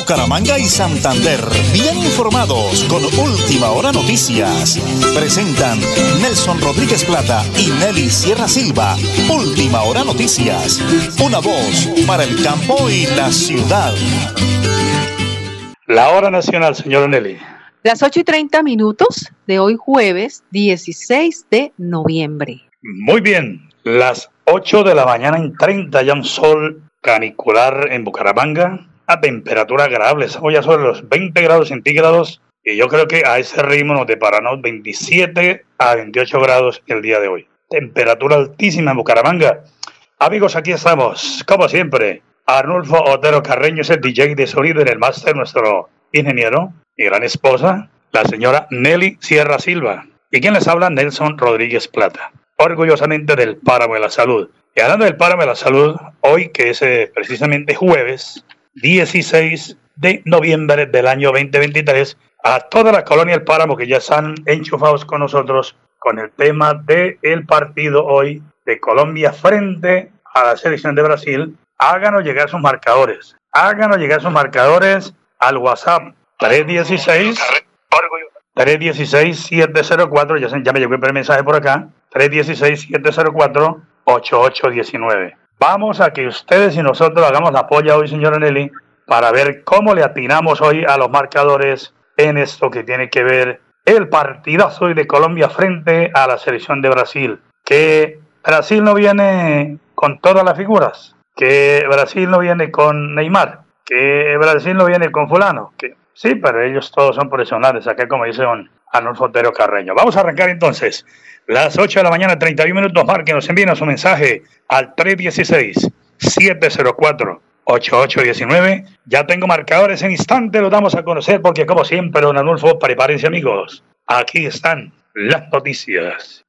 Bucaramanga y Santander, bien informados con Última Hora Noticias. Presentan Nelson Rodríguez Plata y Nelly Sierra Silva. Última Hora Noticias. Una voz para el campo y la ciudad. La hora nacional, señor Nelly. Las 8 y 30 minutos de hoy jueves 16 de noviembre. Muy bien, las 8 de la mañana en 30 ya un sol canicular en Bucaramanga a temperatura agradable. Estamos ya sobre los 20 grados centígrados y yo creo que a ese ritmo nos deparamos 27 a 28 grados el día de hoy. Temperatura altísima en Bucaramanga. Amigos, aquí estamos, como siempre. Arnulfo Otero Carreño es el DJ de sonido en el máster, nuestro ingeniero y gran esposa, la señora Nelly Sierra Silva. ¿Y quien les habla? Nelson Rodríguez Plata. Orgullosamente del Páramo de la Salud. Y hablando del Páramo de la Salud, hoy que es eh, precisamente jueves, 16 de noviembre del año 2023 a toda la colonia del Páramo que ya están enchufados con nosotros con el tema del el partido hoy de Colombia frente a la selección de Brasil. Háganos llegar sus marcadores. Háganos llegar sus marcadores al WhatsApp 316 316-704, ya, ya me llegó el mensaje por acá, 316-704-8819. Vamos a que ustedes y nosotros hagamos la polla hoy, señora Nelly, para ver cómo le atinamos hoy a los marcadores en esto que tiene que ver el partidazo de Colombia frente a la selección de Brasil. Que Brasil no viene con todas las figuras, que Brasil no viene con Neymar, que Brasil no viene con fulano, que sí, pero ellos todos son profesionales, acá como dice un Arnulfo Otero Carreño. Vamos a arrancar entonces. Las 8 de la mañana, 31 minutos, nos envíen su mensaje al 316-704-8819. Ya tengo marcadores en instante, los damos a conocer porque como siempre, don Arnulfo, prepárense amigos. Aquí están las noticias.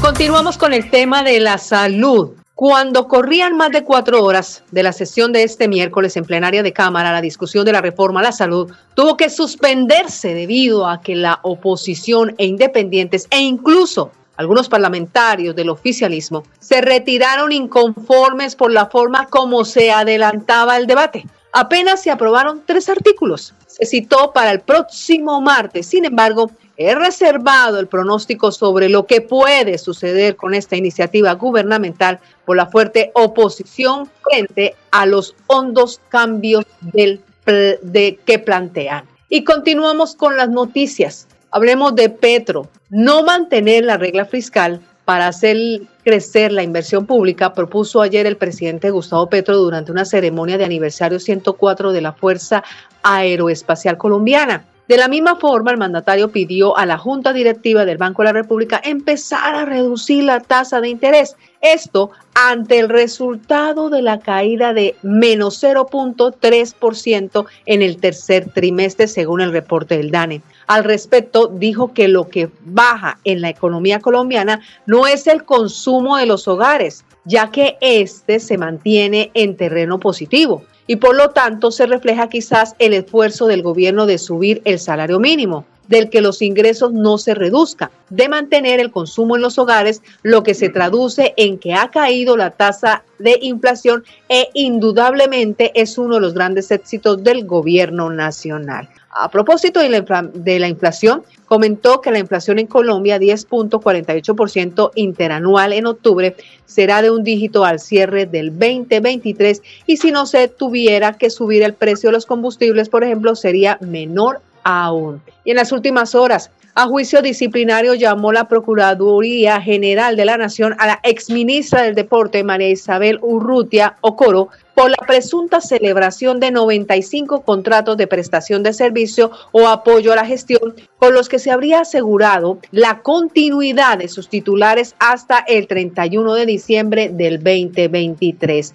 Continuamos con el tema de la salud. Cuando corrían más de cuatro horas de la sesión de este miércoles en plenaria de Cámara, la discusión de la reforma a la salud tuvo que suspenderse debido a que la oposición e independientes e incluso algunos parlamentarios del oficialismo se retiraron inconformes por la forma como se adelantaba el debate. Apenas se aprobaron tres artículos. Se citó para el próximo martes. Sin embargo, He reservado el pronóstico sobre lo que puede suceder con esta iniciativa gubernamental por la fuerte oposición frente a los hondos cambios del, de, que plantean. Y continuamos con las noticias. Hablemos de Petro. No mantener la regla fiscal para hacer crecer la inversión pública, propuso ayer el presidente Gustavo Petro durante una ceremonia de aniversario 104 de la Fuerza Aeroespacial Colombiana. De la misma forma, el mandatario pidió a la Junta Directiva del Banco de la República empezar a reducir la tasa de interés. Esto ante el resultado de la caída de menos 0.3% en el tercer trimestre, según el reporte del DANE. Al respecto, dijo que lo que baja en la economía colombiana no es el consumo de los hogares, ya que este se mantiene en terreno positivo y por lo tanto se refleja quizás el esfuerzo del gobierno de subir el salario mínimo del que los ingresos no se reduzcan, de mantener el consumo en los hogares, lo que se traduce en que ha caído la tasa de inflación e indudablemente es uno de los grandes éxitos del gobierno nacional. A propósito de la, inflación, comentó que la inflación en Colombia, 10.48% interanual en octubre, será de un dígito al cierre del 2023 y si no se tuviera que subir el precio de los combustibles, por ejemplo, sería menor aún. Y en las últimas horas, a juicio disciplinario llamó la Procuraduría General de la Nación a la exministra del Deporte, María Isabel Urrutia Ocoro, por la presunta celebración de 95 contratos de prestación de servicio o apoyo a la gestión con los que se habría asegurado la continuidad de sus titulares hasta el 31 de diciembre del 2023.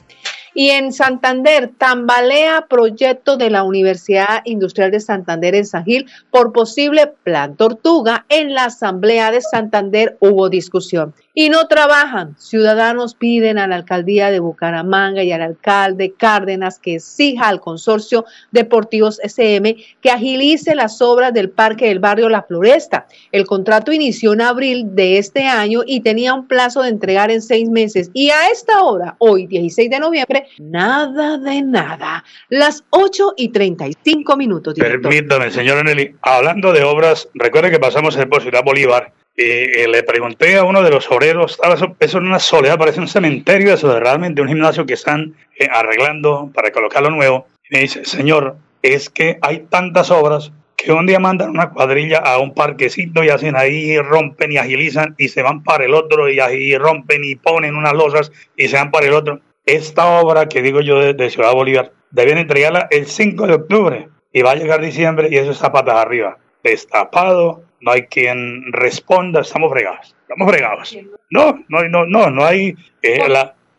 Y en Santander, tambalea proyecto de la Universidad Industrial de Santander en San por posible plan tortuga. En la Asamblea de Santander hubo discusión. Y no trabajan. Ciudadanos piden a la alcaldía de Bucaramanga y al alcalde Cárdenas que exija al consorcio Deportivos SM que agilice las obras del parque del barrio La Floresta. El contrato inició en abril de este año y tenía un plazo de entregar en seis meses. Y a esta hora, hoy 16 de noviembre, nada de nada. Las 8 y 35 minutos. Permítame, señor Nelly, hablando de obras, recuerde que pasamos por Ciudad Bolívar y, eh, le pregunté a uno de los obreros, estaba eso, en una soledad, parece un cementerio, eso de realmente un gimnasio que están eh, arreglando para colocarlo nuevo. Y me dice, señor, es que hay tantas obras que un día mandan una cuadrilla a un parquecito y hacen ahí, rompen y agilizan y se van para el otro y ahí rompen y ponen unas losas y se van para el otro. Esta obra que digo yo de, Ciudad Bolívar, deben entregarla el 5 de octubre y va a llegar diciembre y eso está patas arriba. Destapado, no hay quien responda, estamos fregados, estamos fregados. No, no, no, no, no hay, eh,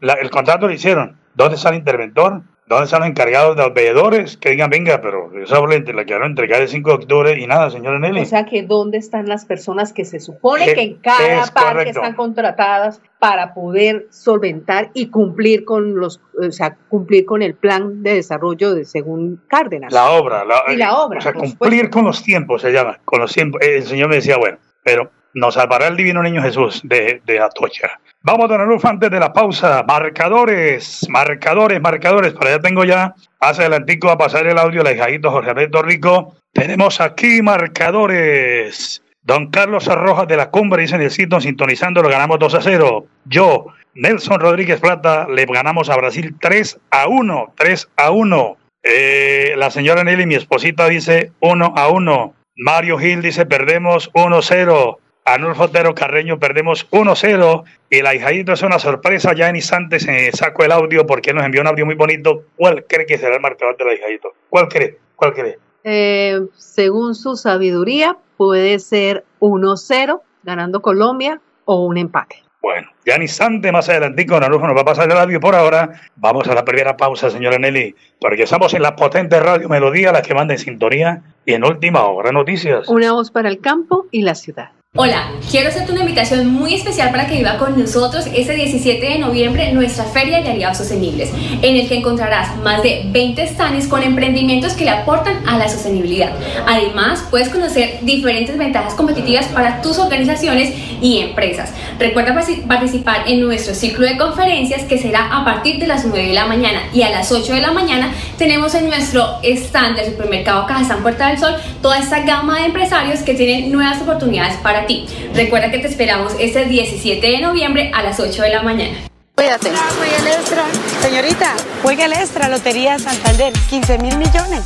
el contrato lo hicieron. ¿Dónde está el interventor? ¿Dónde están los encargados de los veedores? Que digan, venga, pero esa obra la quiero entregar el 5 de octubre y nada, señora Nelly. O sea, que ¿dónde están las personas que se supone que en cada parque están contratadas para poder solventar y cumplir con los, o sea, cumplir con el plan de desarrollo de según Cárdenas? La obra. y la obra. O sea, cumplir con los tiempos se llama, con los tiempos. El Señor me decía, bueno, pero nos salvará el divino niño Jesús de, de Atocha. Vamos a tener luz antes de la pausa. Marcadores, marcadores, marcadores. Para allá tengo ya, hace adelantico a pasar el audio, la hijadito Jorge Alberto Rico. Tenemos aquí marcadores. Don Carlos Arrojas de la Cumbre dice sitio, sintonizando, lo ganamos 2 a 0. Yo, Nelson Rodríguez Plata, le ganamos a Brasil 3 a 1. 3 a 1. Eh, la señora Nelly, mi esposita, dice 1 a 1. Mario Gil dice perdemos 1 0. Anulfo Otero Carreño perdemos 1-0 y la hijadito es una sorpresa. Ya en instantes se sacó el audio porque nos envió un audio muy bonito. ¿Cuál cree que será el marcador de la hijadito? ¿Cuál cree? ¿Cuál cree? Eh, según su sabiduría, puede ser 1-0 ganando Colombia o un empate. Bueno, ya en instante más adelantico Anulfo nos va a pasar el audio por ahora. Vamos a la primera pausa, señora Nelly, porque estamos en la potente radio Melodía, la que manda en sintonía y en última hora noticias. Una voz para el campo y la ciudad. Hola, quiero hacerte una invitación muy especial para que viva con nosotros este 17 de noviembre nuestra Feria de Aliados Sostenibles, en el que encontrarás más de 20 stands con emprendimientos que le aportan a la sostenibilidad. Además, puedes conocer diferentes ventajas competitivas para tus organizaciones y empresas. Recuerda participar en nuestro ciclo de conferencias que será a partir de las 9 de la mañana y a las 8 de la mañana tenemos en nuestro stand del supermercado Cajazán Puerta del Sol toda esta gama de empresarios que tienen nuevas oportunidades para ti. Recuerda que te esperamos este 17 de noviembre a las 8 de la mañana. Cuídate. el extra. Señorita, juega el extra, Lotería Santander, 15 mil millones.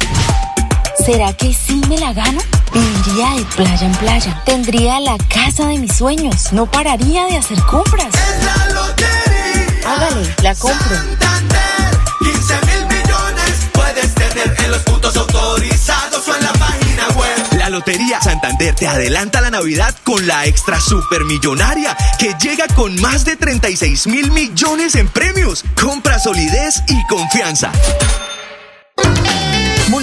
¿Será que sí me la gano? Viviría de playa en playa. Tendría la casa de mis sueños. No pararía de hacer compras. Es la lotería. Hágale, la compro. Lotería Santander te adelanta la Navidad con la extra supermillonaria que llega con más de 36 mil millones en premios. Compra solidez y confianza.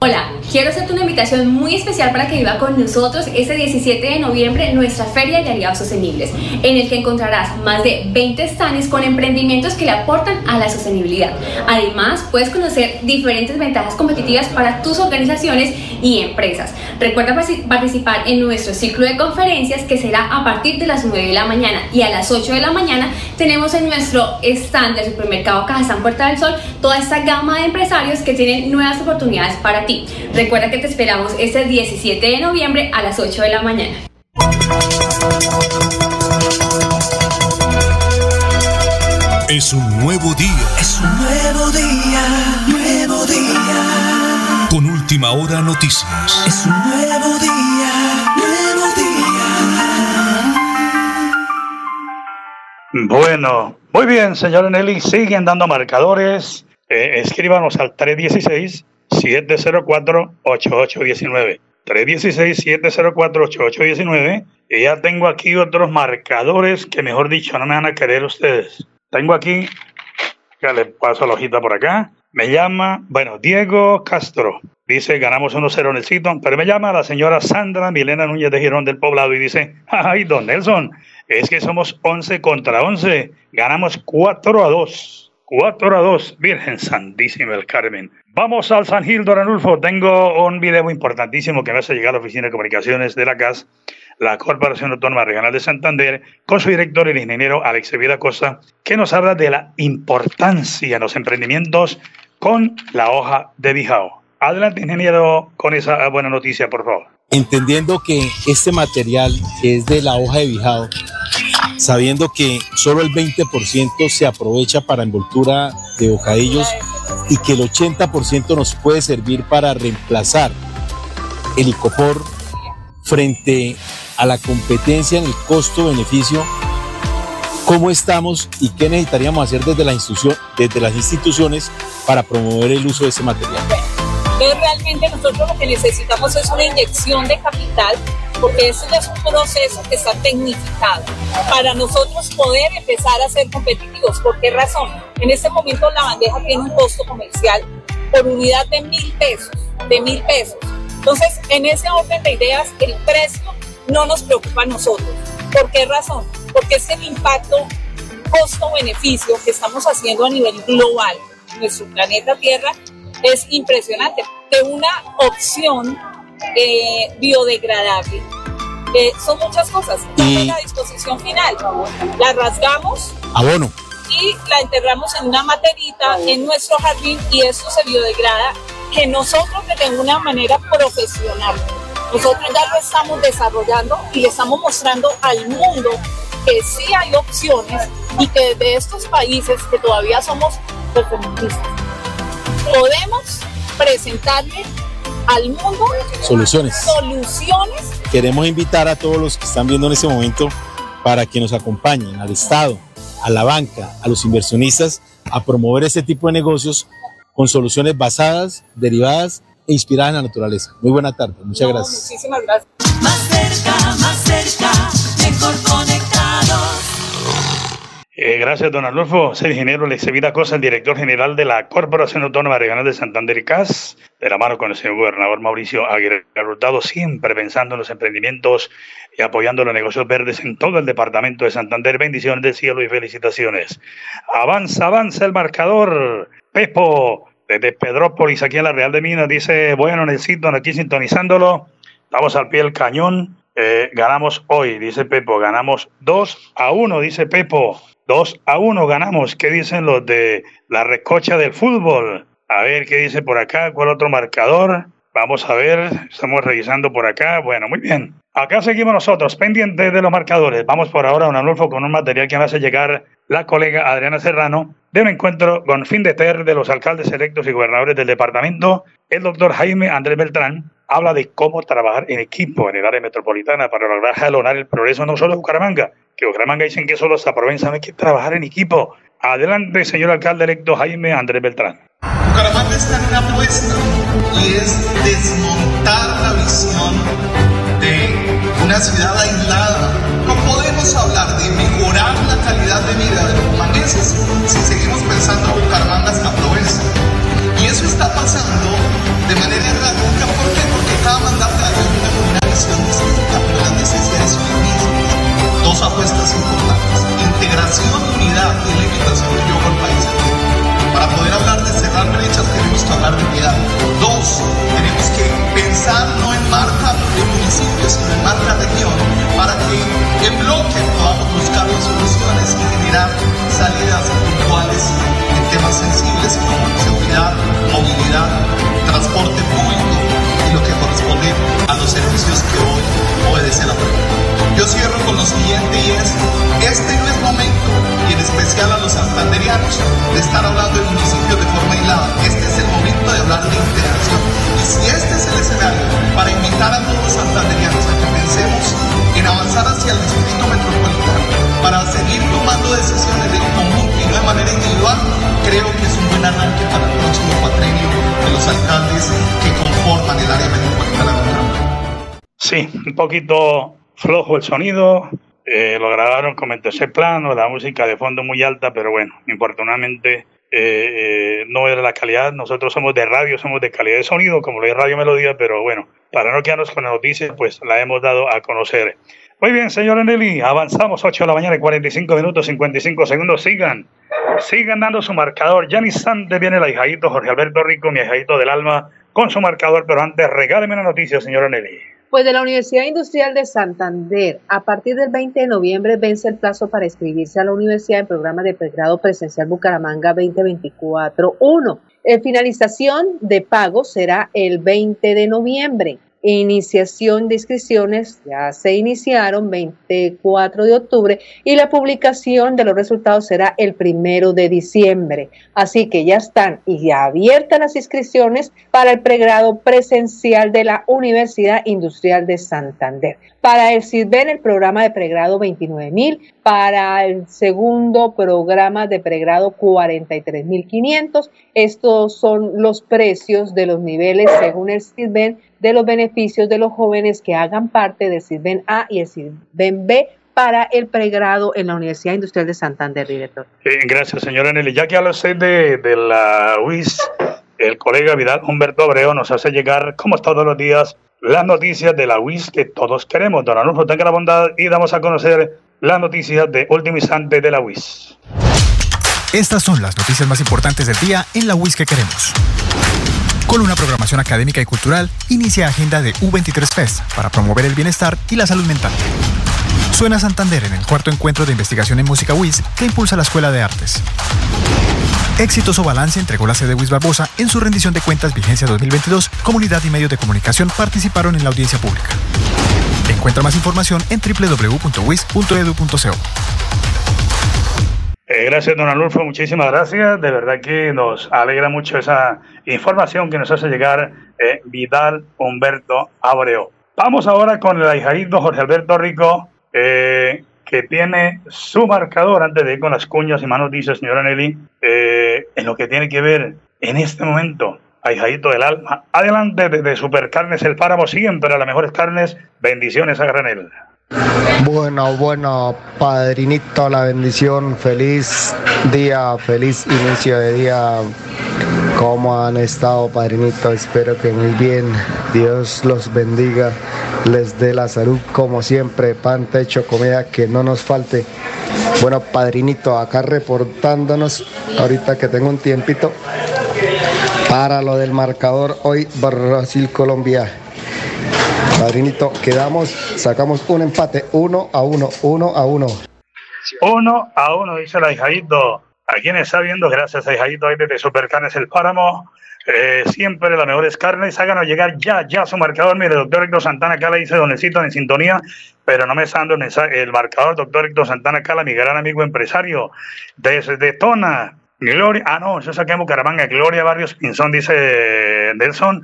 Hola, quiero hacerte una invitación muy especial para que viva con nosotros este 17 de noviembre nuestra Feria de Aliados Sostenibles, en el que encontrarás más de 20 stands con emprendimientos que le aportan a la sostenibilidad. Además, puedes conocer diferentes ventajas competitivas para tus organizaciones y empresas. Recuerda participar en nuestro ciclo de conferencias que será a partir de las 9 de la mañana y a las 8 de la mañana tenemos en nuestro stand del supermercado Cajazán Puerta del Sol toda esta gama de empresarios que tienen nuevas oportunidades para ti. Recuerda que te esperamos este 17 de noviembre a las 8 de la mañana. Es un nuevo día. Es un nuevo día, nuevo día. Con última hora noticias. Es un nuevo día, nuevo día. Bueno, muy bien, señor Nelly. Siguen dando marcadores. Eh, escríbanos al 316 704-8819. 316-704-8819. Y ya tengo aquí otros marcadores que, mejor dicho, no me van a querer ustedes. Tengo aquí, ya le paso la hojita por acá. Me llama, bueno, Diego Castro. Dice, ganamos 1-0 en el sitio, pero me llama la señora Sandra Milena Núñez de Girón del Poblado y dice, ay, don Nelson, es que somos 11 contra 11, ganamos 4 a 2. 4 a 2, Virgen Santísima el Carmen. Vamos al San Gil, Don Anulfo. Tengo un video importantísimo que me hace llegar a la Oficina de Comunicaciones de la CAS, la Corporación Autónoma Regional de Santander, con su director, el ingeniero Alex Vida Costa, que nos habla de la importancia en los emprendimientos con la hoja de Bijao. Adelante, ingeniero, con esa buena noticia, por favor. Entendiendo que este material, es de la hoja de Bijao, sabiendo que solo el 20% se aprovecha para envoltura de bocadillos y que el 80% nos puede servir para reemplazar el icopor frente a la competencia en el costo-beneficio, cómo estamos y qué necesitaríamos hacer desde, desde las instituciones para promover el uso de ese material. Entonces realmente nosotros lo que necesitamos es una inyección de capital porque ese es un proceso que está tecnificado para nosotros poder empezar a ser competitivos. ¿Por qué razón? En este momento la bandeja tiene un costo comercial por unidad de mil pesos, de mil pesos. Entonces, en ese orden de ideas, el precio no nos preocupa a nosotros. ¿Por qué razón? Porque es el impacto costo-beneficio que estamos haciendo a nivel global nuestro planeta Tierra es impresionante. De una opción eh, biodegradable. Eh, son muchas cosas. Y la disposición final. La rasgamos. Abono. Y la enterramos en una materita en nuestro jardín y eso se biodegrada que nosotros de una manera profesional. Nosotros ya lo estamos desarrollando y le estamos mostrando al mundo que sí hay opciones y que desde estos países que todavía somos perfeccionistas podemos presentarle al mundo soluciones. soluciones. Queremos invitar a todos los que están viendo en este momento para que nos acompañen al Estado, a la banca, a los inversionistas, a promover este tipo de negocios con soluciones basadas, derivadas e inspiradas en la naturaleza. Muy buena tarde, muchas gracias. Muchísimas gracias. Más cerca, más cerca, mejor conectados. Eh, gracias, don Adolfo. Soy ingeniero Vida Cosa, el director general de la Corporación Autónoma Regional de Santander y CAS, de la mano con el señor gobernador Mauricio Aguirre Hurtado, siempre pensando en los emprendimientos y apoyando los negocios verdes en todo el departamento de Santander. Bendiciones del cielo y felicitaciones. Avanza, avanza el marcador. Pepo, desde Pedrópolis, aquí en la Real de Minas, dice, bueno, necesito aquí sintonizándolo. Estamos al pie del cañón. Eh, ganamos hoy, dice Pepo, ganamos 2 a 1, dice Pepo. 2 a 1 ganamos. ¿Qué dicen los de la recocha del fútbol? A ver qué dice por acá, cuál otro marcador. Vamos a ver, estamos revisando por acá. Bueno, muy bien. Acá seguimos nosotros, pendientes de los marcadores. Vamos por ahora, don Anulfo, con un material que me hace llegar la colega Adriana Serrano de un encuentro con fin de ter de los alcaldes electos y gobernadores del departamento. El doctor Jaime Andrés Beltrán habla de cómo trabajar en equipo en el área metropolitana para lograr jalonar el progreso no solo de Bucaramanga, que Bucaramanga dicen que solo se Provenza no hay que trabajar en equipo. Adelante, señor alcalde electo Jaime Andrés Beltrán. Bucaramanga está en una apuesta y es desmontar la visión de una ciudad aislada. No podemos hablar de mejorar la calidad de vida de los humaneses si seguimos pensando en Bucaramanga hasta Provenza. Y eso está pasando tomando decisiones en conjunto y no de manera individual, creo que es un buen arranque para el próximo cuatrenio de los alcaldes que conforman el área metropolitana de Sí, un poquito flojo el sonido. Eh, lo grabaron con el tercer plano, la música de fondo muy alta, pero bueno, infortunadamente eh, eh, no era la calidad. Nosotros somos de radio, somos de calidad de sonido, como lo es Radio Melodía, pero bueno, para no quedarnos con la noticia, pues la hemos dado a conocer. Muy bien, señor Nelly, avanzamos 8 de la mañana, 45 minutos, 55 segundos. Sigan, sigan dando su marcador. Ya ni instante viene el ahijadito Jorge Alberto Rico, mi ahijadito del alma, con su marcador, pero antes regáleme una noticia, señor Nelly. Pues de la Universidad Industrial de Santander, a partir del 20 de noviembre vence el plazo para inscribirse a la universidad en programa de pregrado presencial Bucaramanga 2024-1. En finalización de pago será el 20 de noviembre. Iniciación de inscripciones ya se iniciaron 24 de octubre y la publicación de los resultados será el primero de diciembre. Así que ya están y ya abiertas las inscripciones para el pregrado presencial de la Universidad Industrial de Santander. Para el CISBEN, el programa de pregrado 29.000. Para el segundo programa de pregrado 43.500. Estos son los precios de los niveles según el CISBEN de los beneficios de los jóvenes que hagan parte del CISBEN A y el CISBEN B para el pregrado en la Universidad Industrial de Santander, director. gracias, señora Nelly. Ya que habla usted de, de la UIS, el colega Vidal Humberto Abreu nos hace llegar, como todos los días, las noticias de la UIS que todos queremos. Don Anulfo, tenga la bondad y damos a conocer las noticias de último instante de la UIS. Estas son las noticias más importantes del día en la UIS que queremos. Con una programación académica y cultural, inicia agenda de U23 Fest para promover el bienestar y la salud mental. Suena Santander en el cuarto encuentro de investigación en música WIS que impulsa la Escuela de Artes. Exitoso balance entregó la sede WIS Barbosa en su rendición de cuentas vigencia 2022. Comunidad y medios de comunicación participaron en la audiencia pública. Encuentra más información en www.wis.edu.co. Eh, gracias, don Alulfo. Muchísimas gracias. De verdad que nos alegra mucho esa información que nos hace llegar eh, Vidal Humberto Abreu. Vamos ahora con el ahijadito Jorge Alberto Rico, eh, que tiene su marcador antes de ir con las cuñas y manos, dice señora Nelly, en lo que tiene que ver en este momento ahijadito del alma. Adelante desde Supercarnes El Páramo, siempre a las mejores carnes. Bendiciones a granel. Bueno, bueno, padrinito, la bendición, feliz día, feliz inicio de día. ¿Cómo han estado, padrinito? Espero que muy bien. Dios los bendiga, les dé la salud como siempre, pan, techo, comida, que no nos falte. Bueno, padrinito, acá reportándonos, ahorita que tengo un tiempito, para lo del marcador hoy Brasil-Colombia. Padrinito, quedamos, sacamos un empate, uno a uno, uno a uno. Uno a uno, dice el ahijadito. A quien está viendo, gracias a ahí desde Supercarnes El Páramo. Eh, siempre las mejores carnes. Háganos llegar ya, ya su marcador. Mire, doctor Héctor Santana Cala dice Donecito en sintonía, pero no me está dando el marcador. Doctor Héctor Santana Cala, mi gran amigo empresario, desde Tona. Gloria, ah, no, eso saqué en Bucaramanga. Gloria Barrios Pinzón, dice Nelson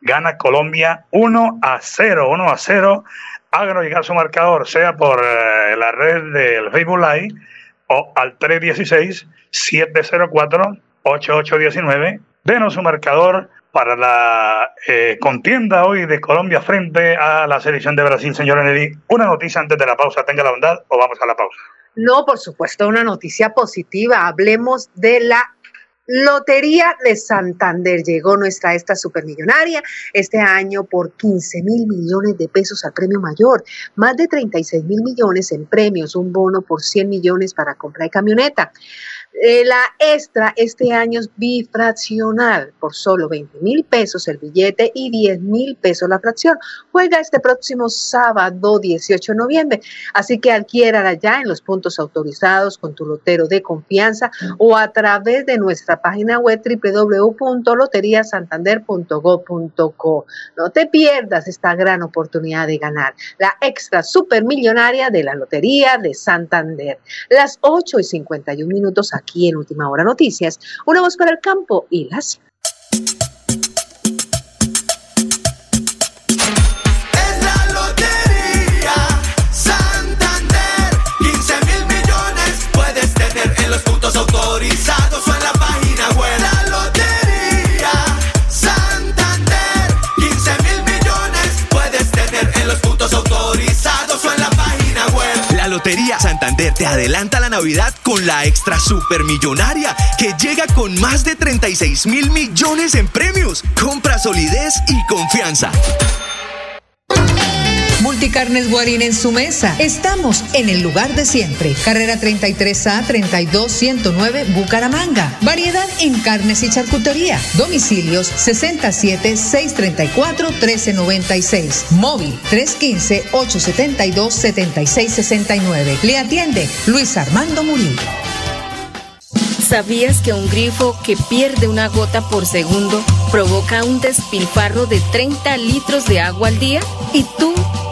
gana Colombia 1 a 0, 1 a 0 háganos llegar su marcador, sea por eh, la red del Facebook Live o al 316-704-8819. Denos su marcador para la eh, contienda hoy de Colombia frente a la selección de Brasil, señora Nelly. Una noticia antes de la pausa, tenga la bondad o vamos a la pausa. No, por supuesto, una noticia positiva. Hablemos de la Lotería de Santander llegó nuestra esta supermillonaria este año por 15 mil millones de pesos al premio mayor, más de 36 mil millones en premios, un bono por 100 millones para compra de camioneta. Eh, la extra este año es bifraccional por solo 20 mil pesos el billete y 10 mil pesos la fracción. Juega este próximo sábado 18 de noviembre. Así que adquiérala ya en los puntos autorizados con tu lotero de confianza o a través de nuestra página web www.loteriasantander.go.co. No te pierdas esta gran oportunidad de ganar la extra supermillonaria de la Lotería de Santander. Las 8 y 51 minutos aquí en Última Hora Noticias, una voz para el campo y las... te adelanta la Navidad con la extra supermillonaria que llega con más de 36 mil millones en premios. Compra solidez y confianza. Multicarnes Guarín en su mesa. Estamos en el lugar de siempre. Carrera 33A 32109 Bucaramanga. Variedad en carnes y charcutería. Domicilios 67 634 1396. Móvil 315 872 7669. Le atiende Luis Armando Murillo. ¿Sabías que un grifo que pierde una gota por segundo provoca un despilfarro de 30 litros de agua al día? ¿Y tú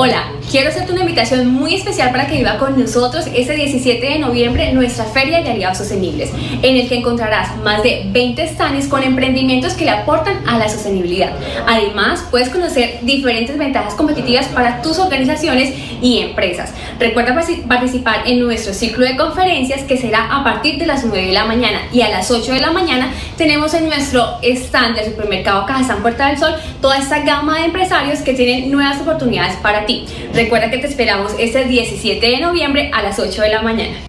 Hola, quiero hacerte una invitación muy especial para que viva con nosotros este 17 de noviembre nuestra Feria de Aliados Sostenibles, en el que encontrarás más de 20 stands con emprendimientos que le aportan a la sostenibilidad. Además, puedes conocer diferentes ventajas competitivas para tus organizaciones y empresas. Recuerda participar en nuestro ciclo de conferencias que será a partir de las 9 de la mañana y a las 8 de la mañana tenemos en nuestro stand del supermercado Cajazán Puerta del Sol toda esta gama de empresarios que tienen nuevas oportunidades para Recuerda que te esperamos este 17 de noviembre a las 8 de la mañana.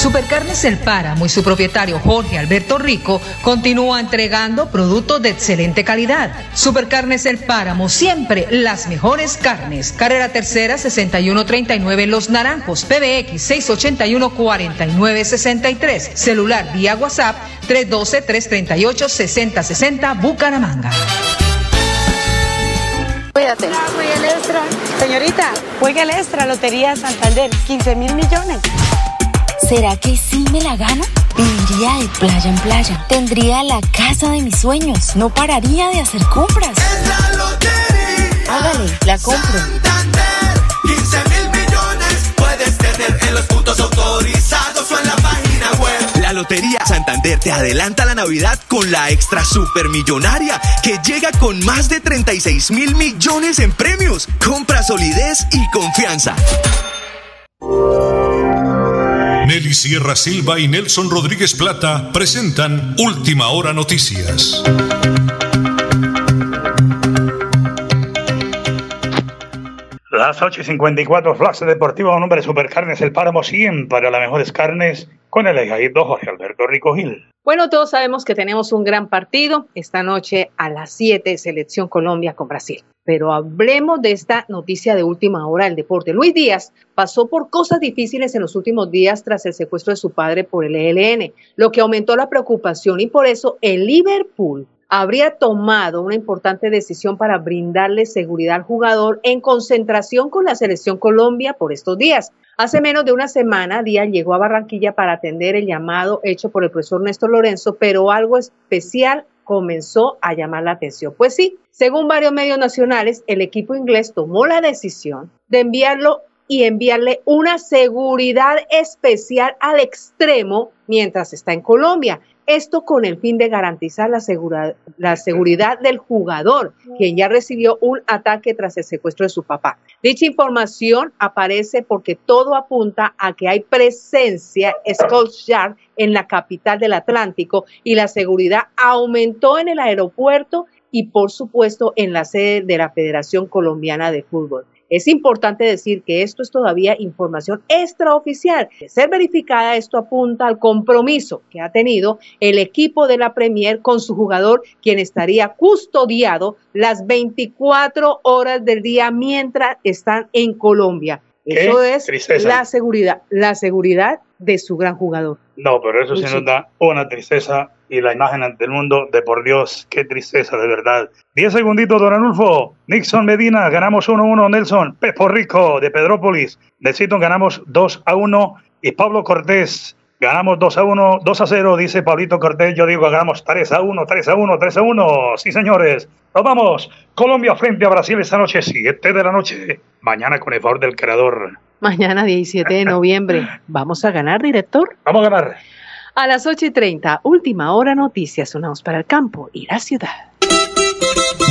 Supercarnes El Páramo y su propietario Jorge Alberto Rico continúa entregando productos de excelente calidad. Supercarnes El Páramo, siempre las mejores carnes. Carrera Tercera 6139 Los Naranjos, PBX 681 4963. Celular vía WhatsApp 312 338 6060 Bucaramanga. Cuídate. Juega el extra. Señorita, juega el extra, Lotería Santander, 15 mil millones. ¿Será que sí me la gano? Viviría de playa en playa. Tendría la casa de mis sueños. No pararía de hacer compras. La lotería Hágale, la compro. Santander. 15 mil millones puedes tener en los puntos autorizados o en la página web. La Lotería Santander te adelanta la Navidad con la extra supermillonaria que llega con más de 36 mil millones en premios. Compra solidez y confianza. Nelly Sierra Silva y Nelson Rodríguez Plata presentan Última Hora Noticias. Las 8 y 54, Flash Deportivo, un nombre de Supercarnes, el páramo siempre a las mejores carnes, con el ejaído Jorge Alberto Rico Gil. Bueno, todos sabemos que tenemos un gran partido esta noche a las 7, Selección Colombia con Brasil. Pero hablemos de esta noticia de última hora del deporte. Luis Díaz pasó por cosas difíciles en los últimos días tras el secuestro de su padre por el ELN, lo que aumentó la preocupación y por eso el Liverpool habría tomado una importante decisión para brindarle seguridad al jugador en concentración con la selección Colombia por estos días. Hace menos de una semana, Díaz llegó a Barranquilla para atender el llamado hecho por el profesor Néstor Lorenzo, pero algo especial comenzó a llamar la atención. Pues sí, según varios medios nacionales, el equipo inglés tomó la decisión de enviarlo y enviarle una seguridad especial al extremo mientras está en Colombia. Esto con el fin de garantizar la, la seguridad del jugador, quien ya recibió un ataque tras el secuestro de su papá. Dicha información aparece porque todo apunta a que hay presencia Scotland en la capital del Atlántico y la seguridad aumentó en el aeropuerto y por supuesto en la sede de la Federación Colombiana de Fútbol. Es importante decir que esto es todavía información extraoficial. De ser verificada, esto apunta al compromiso que ha tenido el equipo de la Premier con su jugador, quien estaría custodiado las 24 horas del día mientras están en Colombia. Eso es la seguridad, la seguridad de su gran jugador. No, pero eso sí nos da una tristeza y la imagen ante el mundo de por Dios, qué tristeza de verdad. Diez segunditos, don Anulfo. Nixon Medina, ganamos 1-1. Nelson Pepo Rico de Pedrópolis. Necesito ganamos 2 a 1. Y Pablo Cortés, ganamos 2 a 1, 2 a 0, dice Pablito Cortés. Yo digo, ganamos 3 a 1, 3 a 1, 3 a 1. Sí, señores. Nos vamos. Colombia frente a Brasil esta noche, 7 de la noche. Mañana con el favor del creador. Mañana 17 de noviembre. ¿Vamos a ganar, director? Vamos a ganar. A las 8 y 30, última hora noticias, sonamos para el campo y la ciudad.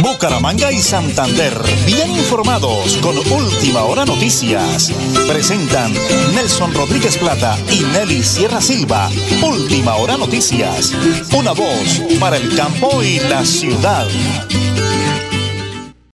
Bucaramanga y Santander, bien informados con Última Hora Noticias. Presentan Nelson Rodríguez Plata y Nelly Sierra Silva. Última Hora Noticias. Una voz para el campo y la ciudad.